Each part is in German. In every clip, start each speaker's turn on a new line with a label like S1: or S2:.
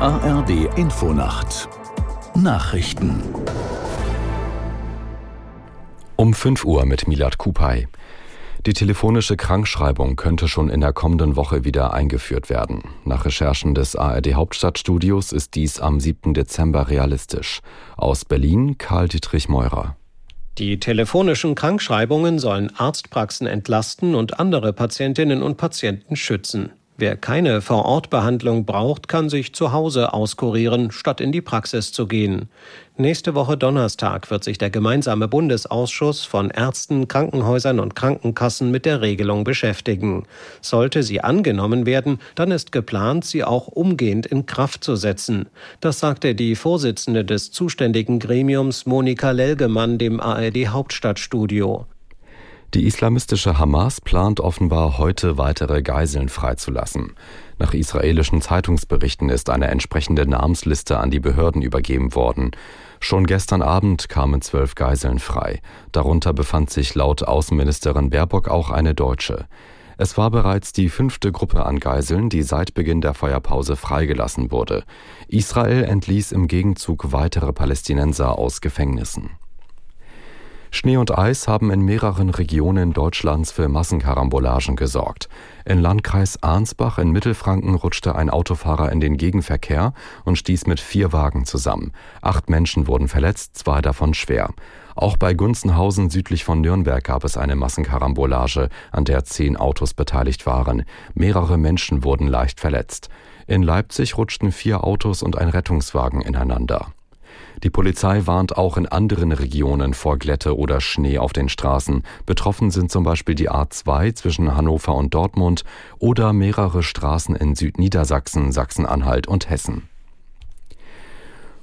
S1: ARD Infonacht Nachrichten
S2: um 5 Uhr mit Milad Kupay. Die telefonische Krankschreibung könnte schon in der kommenden Woche wieder eingeführt werden. Nach Recherchen des ARD Hauptstadtstudios ist dies am 7. Dezember realistisch. Aus Berlin Karl Dietrich Meurer.
S3: Die telefonischen Krankschreibungen sollen Arztpraxen entlasten und andere Patientinnen und Patienten schützen. Wer keine Vorortbehandlung braucht, kann sich zu Hause auskurieren, statt in die Praxis zu gehen. Nächste Woche Donnerstag wird sich der gemeinsame Bundesausschuss von Ärzten, Krankenhäusern und Krankenkassen mit der Regelung beschäftigen. Sollte sie angenommen werden, dann ist geplant, sie auch umgehend in Kraft zu setzen. Das sagte die Vorsitzende des zuständigen Gremiums Monika Lelgemann dem ARD Hauptstadtstudio.
S2: Die islamistische Hamas plant offenbar heute weitere Geiseln freizulassen. Nach israelischen Zeitungsberichten ist eine entsprechende Namensliste an die Behörden übergeben worden. Schon gestern Abend kamen zwölf Geiseln frei. Darunter befand sich laut Außenministerin Baerbock auch eine Deutsche. Es war bereits die fünfte Gruppe an Geiseln, die seit Beginn der Feuerpause freigelassen wurde. Israel entließ im Gegenzug weitere Palästinenser aus Gefängnissen. Schnee und Eis haben in mehreren Regionen Deutschlands für Massenkarambolagen gesorgt. In Landkreis Arnsbach in Mittelfranken rutschte ein Autofahrer in den Gegenverkehr und stieß mit vier Wagen zusammen. Acht Menschen wurden verletzt, zwei davon schwer. Auch bei Gunzenhausen südlich von Nürnberg gab es eine Massenkarambolage, an der zehn Autos beteiligt waren. Mehrere Menschen wurden leicht verletzt. In Leipzig rutschten vier Autos und ein Rettungswagen ineinander. Die Polizei warnt auch in anderen Regionen vor Glätte oder Schnee auf den Straßen. Betroffen sind zum Beispiel die A2 zwischen Hannover und Dortmund oder mehrere Straßen in Südniedersachsen, Sachsen-Anhalt und Hessen.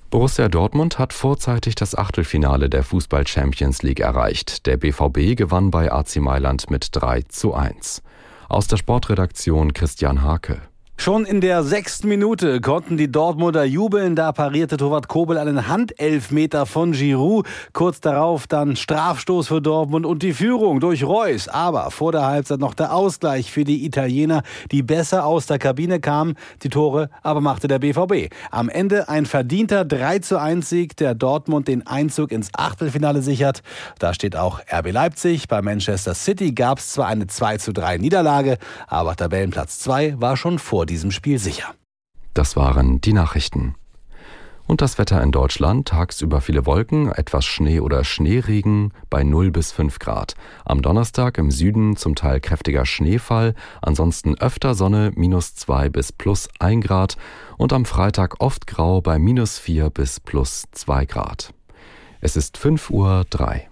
S2: Borussia Dortmund hat vorzeitig das Achtelfinale der Fußball Champions League erreicht. Der BVB gewann bei AC Mailand mit 3 zu 1. Aus der Sportredaktion Christian Hake.
S4: Schon in der sechsten Minute konnten die Dortmunder jubeln. Da parierte Torwart Kobel einen Handelfmeter von Giroud. Kurz darauf dann Strafstoß für Dortmund und die Führung durch Reus. Aber vor der Halbzeit noch der Ausgleich für die Italiener, die besser aus der Kabine kamen. Die Tore aber machte der BVB. Am Ende ein verdienter 3 zu 1 Sieg, der Dortmund den Einzug ins Achtelfinale sichert. Da steht auch RB Leipzig. Bei Manchester City gab es zwar eine 2 zu 3 Niederlage, aber Tabellenplatz 2 war schon vor vor diesem Spiel sicher.
S2: Das waren die Nachrichten. Und das Wetter in Deutschland, tagsüber viele Wolken, etwas Schnee oder Schneeregen bei 0 bis 5 Grad. Am Donnerstag im Süden zum Teil kräftiger Schneefall, ansonsten öfter Sonne, minus 2 bis plus 1 Grad und am Freitag oft grau bei minus 4 bis plus 2 Grad. Es ist 5 Uhr 3.